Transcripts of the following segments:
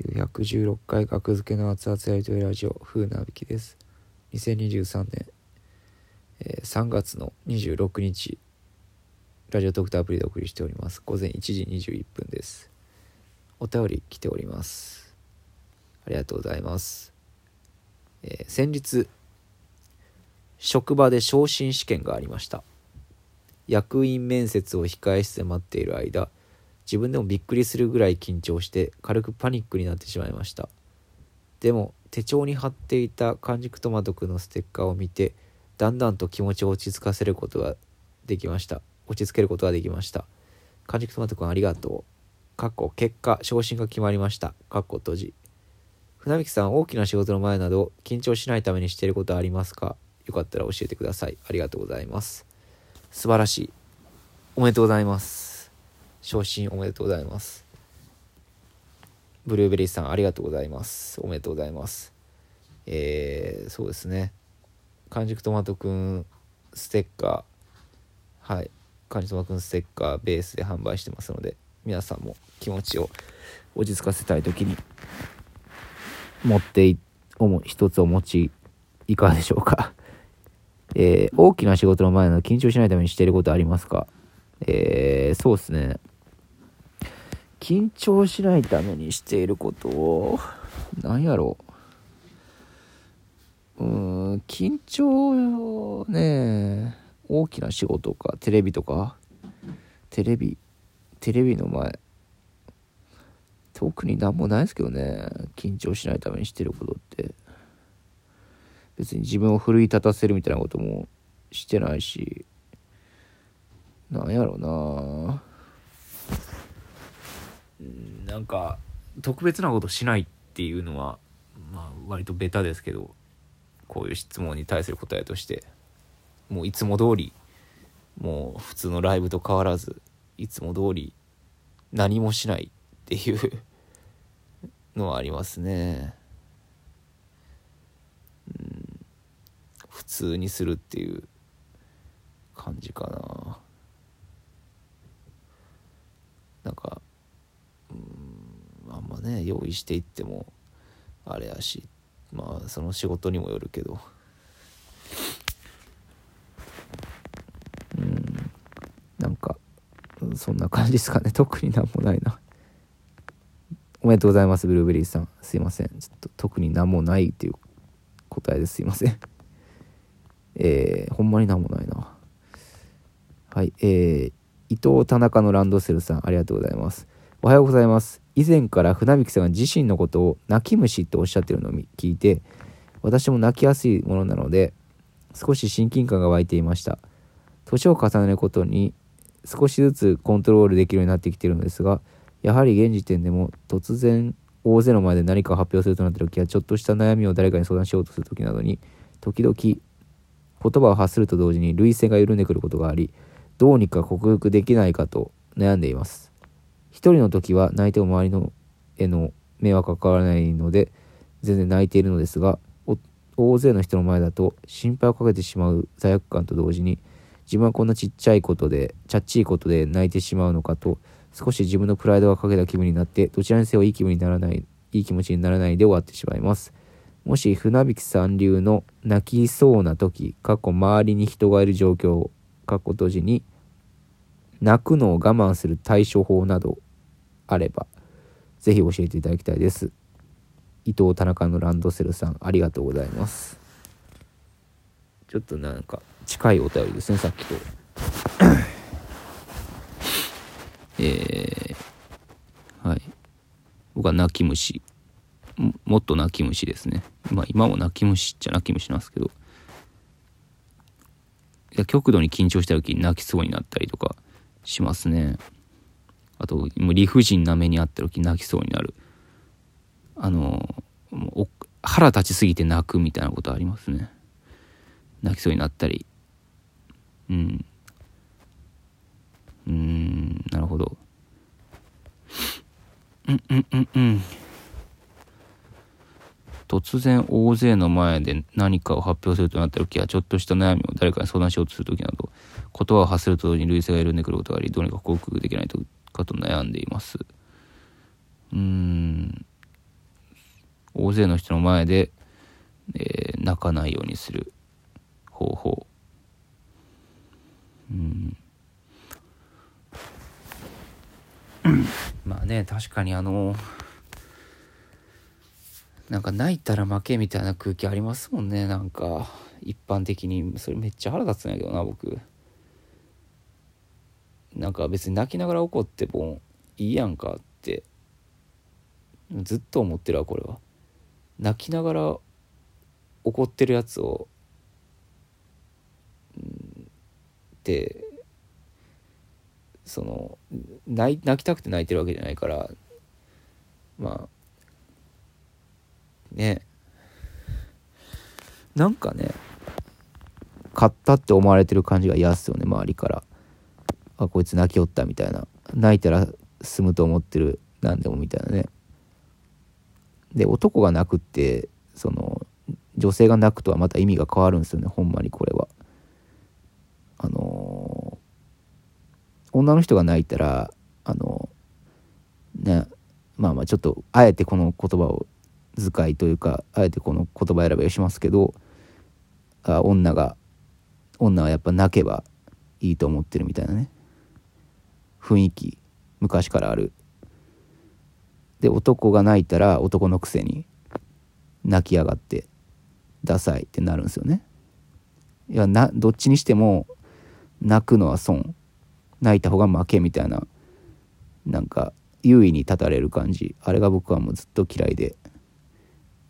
916回学付けの熱々やりとりラジオ風なびきです。2023年、えー3月の26日ラジオトークとアプリでお送りしております。午前1時21分です。お便り来ております。ありがとうございます、えー先日職場で昇進試験がありました。役員面接を控え室で待っている間自分でもびっくりするぐらい緊張して軽くパニックになってしまいました。でも手帳に貼っていた完熟トマトくんのステッカーを見てだんだんと気持ちを落ち着かせることができました。落ち着けることができました。完熟トマトくんありがとう。かっこ結果昇進が決まりました。かっこ閉じ。船引さん大きな仕事の前など緊張しないためにしていることはありますか？よかったら教えてください。ありがとうございます。素晴らしい。おめでとうございます。昇進おめでとうございます。ブルーベリーさんありがとうございます。おめでとうございます。えー、そうですね。完熟トマトくんステッカー。はい。完熟トマトくんステッカーベースで販売してますので皆さんも気持ちを落ち着かせたい時に持っていおも一つお持ちいかがでしょうか。えー大きな仕事の前など緊張しないためにしていることありますか？えーそうですね。緊張しないためにしていることを何やろ。ううん緊張ね大きな仕事かテレビとか？テレビテレビの前。特になんもないですけどね緊張しないためにしてることって。別に自分を奮い立たせるみたいなこともしてないしなんやろうな。うんなんか特別なことしないっていうのはまあ割とベタですけどこういう質問に対する答えとしてもういつも通りもう普通のライブと変わらずいつも通り何もしないっていう のはありますね。うん普通にするっていう感じかな。なんかうんあね用意していってもあれやしまあその仕事にもよるけど。うん。なんかそんな感じですかね。特になんもないな。おめでとうございますブルーベリーさん。すいません。ちょっと特になんもないっていう答えです。すいません。えー、ほんまになんもないな。はいえー、伊藤田中のランドセルさんありがとうございます。おはようございます。以前から船引さんが自身のことを泣き虫とおっしゃってるのを聞いて私も泣きやすいものなので少し親近感が湧いていました。年を重ねることに少しずつコントロールできるようになってきているのですがやはり現時点でも突然大勢の前で何かを発表するとなった時やちょっとした悩みを誰かに相談しようとする時などに時々言葉を発すると同時に涙腺が緩んでくることがありどうにか克服できないかと悩んでいます。一人の時は泣いても周りのへの迷惑かからないので全然泣いているのですが大勢の人の前だと心配をかけてしまう罪悪感と同時に自分はこんなちっちゃいことでちゃっちいことで泣いてしまうのかと少し自分のプライドがかけた気分になってどちらにせよいい気分にならないいい気持ちにならないで終わってしまいます。もし船引さん流の泣きそうな時過去周りに人がいる状況過去閉じに泣くのを我慢する対処法などあればぜひ教えていただきたいです。伊藤田中のランドセルさんありがとうございます。ちょっとなんか近いお便りですねさっきと。えー、はい。僕は泣き虫。ももっと泣き虫ですね。まあ今も泣き虫っちゃ泣き虫なんですけど。いや極度に緊張した時に泣きそうになったりとか。しますね。あともう理不尽な目にあった時泣きそうになる。あの腹立ちすぎて泣くみたいなことありますね。泣きそうになったり。うん。うんなるほど。うんうんうんうん。突然大勢の前で何かを発表するとなった時はちょっとした悩みを誰かに相談しようとする時など言葉を発すると同時に類性が緩んでくることがありどうにか克服できないとかと悩んでいます。うん。大勢の人の前で、えー、泣かないようにする方法。うん。まあね確かにあのなんか泣いたら負けみたいな空気ありますもんねなんか。一般的にそれめっちゃ腹立つんやけどな僕。なんか別に泣きながら怒ってもいいやんかってずっと思ってるわこれは。泣きながら怒ってるやつをってその泣泣きたくて泣いてるわけじゃないからまあね。なんかね買ったって思われてる感じが嫌っすよね周りから。あこいつ泣きよったみたいな。泣いたら済むと思ってる何でもみたいなね。で男が泣くってその女性が泣くとはまた意味が変わるんですよねほんまにこれは。あのー、女の人が泣いたらあのー、ねまあまあちょっとあえてこの言葉を使いというかあえてこの言葉選びをしますけどあ女が女はやっぱ泣けばいいと思ってるみたいなね。雰囲気昔からある。で男が泣いたら男のくせに泣きやがってダサいってなるんですよね。いやなどっちにしても泣くのは損。泣いた方が負けみたいななんか優位に立たれる感じ。あれが僕はもうずっと嫌いで。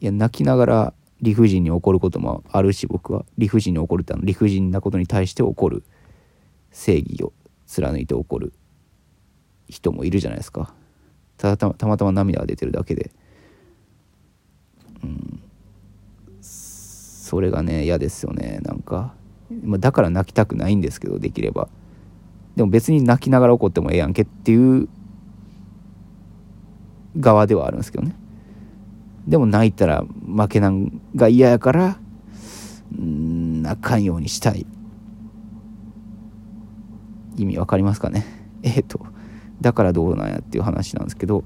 いや泣きながら理不尽に怒ることもあるし僕は理不尽に怒るってあの理不尽なことに対して怒る。正義を貫いて怒る。人もいるじゃないですか。たたたまたま涙が出てるだけで。うん。それがね嫌ですよね。なんか、まあ、だから泣きたくないんですけどできれば。でも別に泣きながら怒ってもええやんけっていう。側ではあるんですけどね。でも泣いたら負けなんが嫌やからうん泣かんようにしたい。意味わかりますかね。えっ、ー、と。だからどうなんやっていう話なんですけど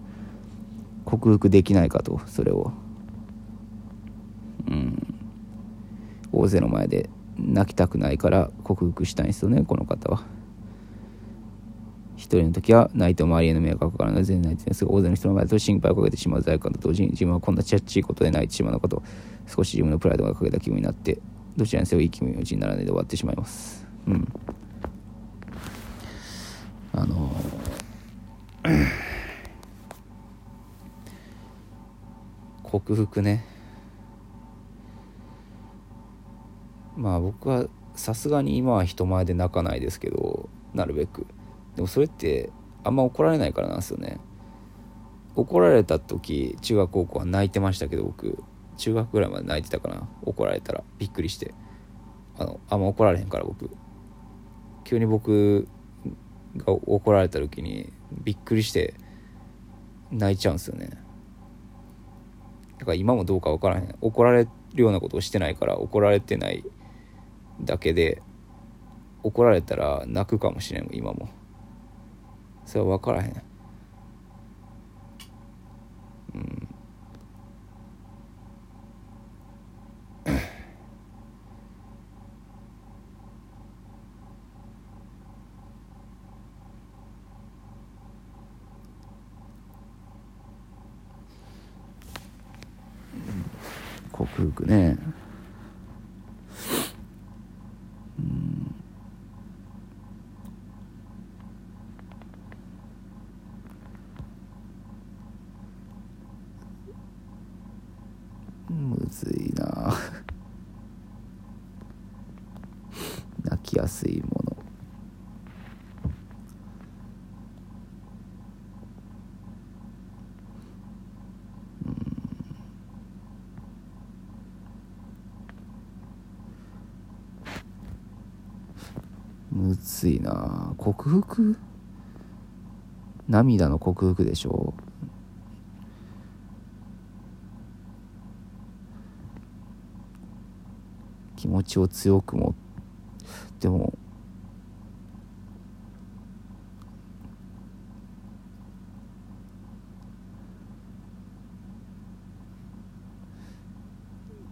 克服できないかとそれを。うん。大勢の前で泣きたくないから克服したいんですよねこの方は。一人の時は泣いても周りへの迷惑がかからない。全然泣いてですが大勢の人の前だと心配をかけてしまう罪悪感と同時に自分はこんなちゃっちいことで泣いてしまうのかと少し自分のプライドがかけた気分になってどちらにせよいい気持ちにならないで終わってしまいます。うんあのー、克服ね。まあ僕はさすがに今は人前で泣かないですけどなるべく。でもそれってあんま怒られないからなんですよね。怒られた時中学高校は泣いてましたけど僕。中学ぐらいまで泣いてたかな怒られたら。びっくりして。あのあんま怒られへんから僕。急に僕が怒られた時にびっくりして泣いちゃうんですよね。だから今もどうか分からへん怒られるようなことをしてないから怒られてないだけで怒られたら泣くかもしれん今も。それは分からへん克服ねむずいな泣きやすいものむずいな。克服？涙の克服でしょ。う気持ちを強く持っても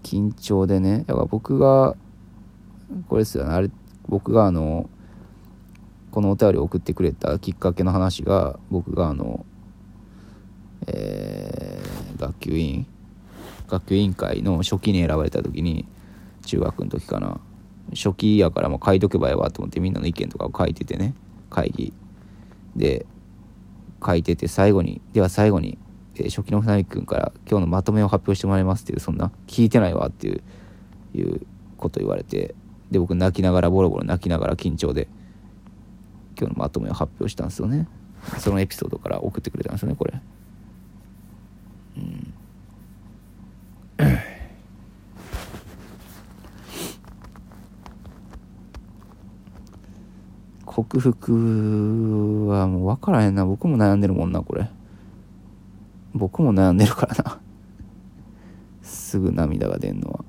緊張でね。だから僕がこれですよね。あれ僕があのこのお便りを送ってくれたきっかけの話が僕があのえー、学級委員学級委員会の初期に選ばれた時に中学の時かな。初期やからもう書いとけばええわと思ってみんなの意見とかを書いててね会議。で書いてて最後にでは最後に、えー、初期の船木君から今日のまとめを発表してもらいますっていうそんな聞いてないわっていういうこと言われてで僕泣きながらボロボロ泣きながら緊張で今日のまとめを発表したんですよね。そのエピソードから送ってくれたんですよねこれ。うん。克服はもう分からへんな。僕も悩んでるもんなこれ。僕も悩んでるからな。すぐ涙が出んのは。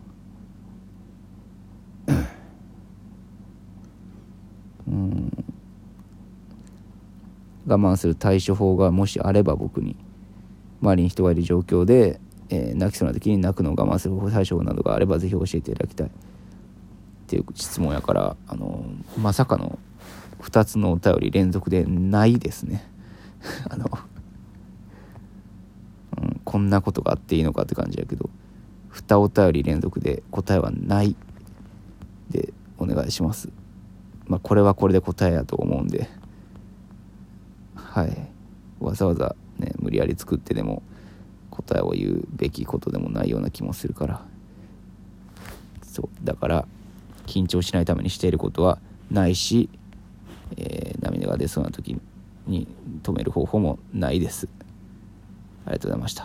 うん。我慢する対処法がもしあれば僕に周りに人がいる状況で、えー、泣きそうな時に泣くのを我慢する対処法などがあればぜひ教えていただきたい。っていう質問やからあのまさかの2つのお便り連続でないですね。あの、うん、こんなことがあっていいのかって感じやけど2お便り連続で答えはないでお願いします。まあこれはこれで答えやと思うんで。はいわざわざね無理やり作ってでも答えを言うべきことでもないような気もするからそうだから緊張しないためにしていることはないしえー、涙が出そうな時に止める方法もないです。ありがとうございました。